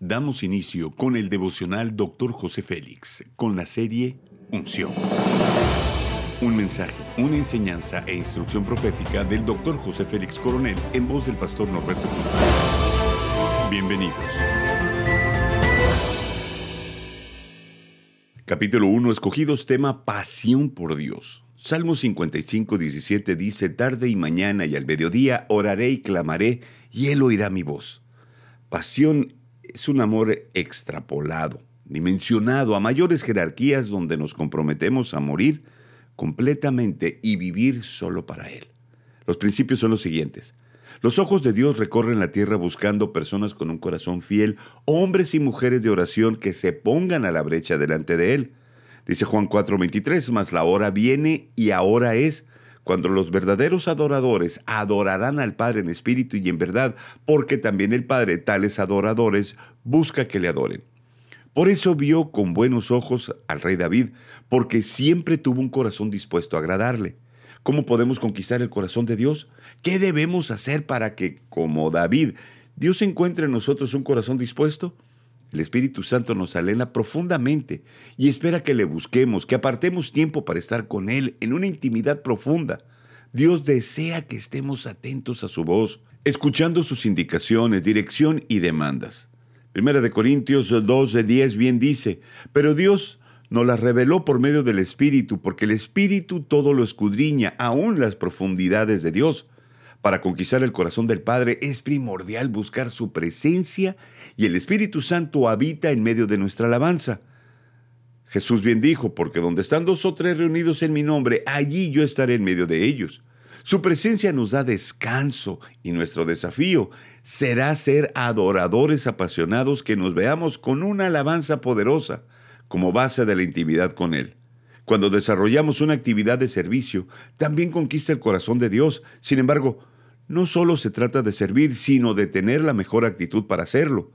Damos inicio con el devocional Dr. José Félix, con la serie Unción. Un mensaje, una enseñanza e instrucción profética del Dr. José Félix Coronel en voz del pastor Norberto Cruz. Bienvenidos. Capítulo 1, escogidos tema Pasión por Dios. Salmo 55, 17 dice, tarde y mañana y al mediodía oraré y clamaré, y él oirá mi voz. Pasión es un amor extrapolado, dimensionado a mayores jerarquías donde nos comprometemos a morir completamente y vivir solo para Él. Los principios son los siguientes. Los ojos de Dios recorren la tierra buscando personas con un corazón fiel, hombres y mujeres de oración que se pongan a la brecha delante de Él. Dice Juan 4:23, mas la hora viene y ahora es cuando los verdaderos adoradores adorarán al Padre en espíritu y en verdad, porque también el Padre tales adoradores busca que le adoren. Por eso vio con buenos ojos al rey David, porque siempre tuvo un corazón dispuesto a agradarle. ¿Cómo podemos conquistar el corazón de Dios? ¿Qué debemos hacer para que, como David, Dios encuentre en nosotros un corazón dispuesto? El Espíritu Santo nos alena profundamente y espera que le busquemos, que apartemos tiempo para estar con Él en una intimidad profunda. Dios desea que estemos atentos a su voz, escuchando sus indicaciones, dirección y demandas. Primera de Corintios 2 de 10 bien dice, pero Dios nos las reveló por medio del Espíritu, porque el Espíritu todo lo escudriña, aún las profundidades de Dios. Para conquistar el corazón del Padre es primordial buscar su presencia y el Espíritu Santo habita en medio de nuestra alabanza. Jesús bien dijo, porque donde están dos o tres reunidos en mi nombre, allí yo estaré en medio de ellos. Su presencia nos da descanso y nuestro desafío será ser adoradores apasionados que nos veamos con una alabanza poderosa como base de la intimidad con Él. Cuando desarrollamos una actividad de servicio, también conquista el corazón de Dios. Sin embargo, no solo se trata de servir, sino de tener la mejor actitud para hacerlo.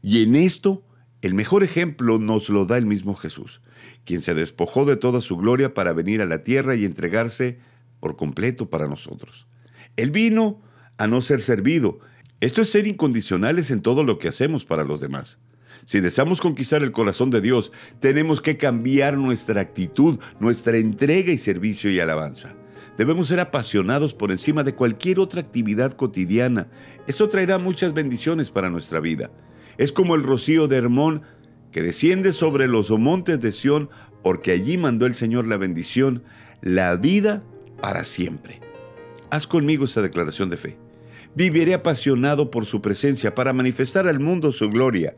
Y en esto, el mejor ejemplo nos lo da el mismo Jesús, quien se despojó de toda su gloria para venir a la tierra y entregarse por completo para nosotros. Él vino a no ser servido. Esto es ser incondicionales en todo lo que hacemos para los demás. Si deseamos conquistar el corazón de Dios, tenemos que cambiar nuestra actitud, nuestra entrega y servicio y alabanza. Debemos ser apasionados por encima de cualquier otra actividad cotidiana. Esto traerá muchas bendiciones para nuestra vida. Es como el rocío de Hermón que desciende sobre los montes de Sión, porque allí mandó el Señor la bendición, la vida para siempre. Haz conmigo esta declaración de fe. Viviré apasionado por su presencia para manifestar al mundo su gloria.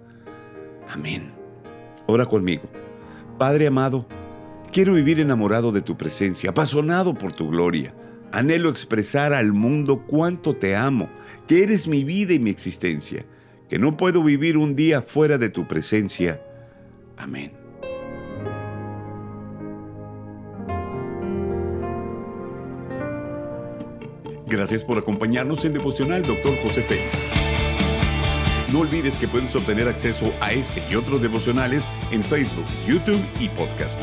Amén. Ora conmigo. Padre amado, Quiero vivir enamorado de tu presencia, apasionado por tu gloria. Anhelo expresar al mundo cuánto te amo, que eres mi vida y mi existencia, que no puedo vivir un día fuera de tu presencia. Amén. Gracias por acompañarnos en Devocional, Dr. José Félix. No olvides que puedes obtener acceso a este y otros devocionales en Facebook, YouTube y podcast.